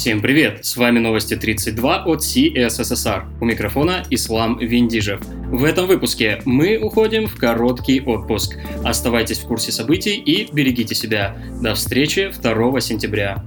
Всем привет! С вами новости 32 от CSSR. У микрофона Ислам Виндижев. В этом выпуске мы уходим в короткий отпуск. Оставайтесь в курсе событий и берегите себя. До встречи 2 сентября.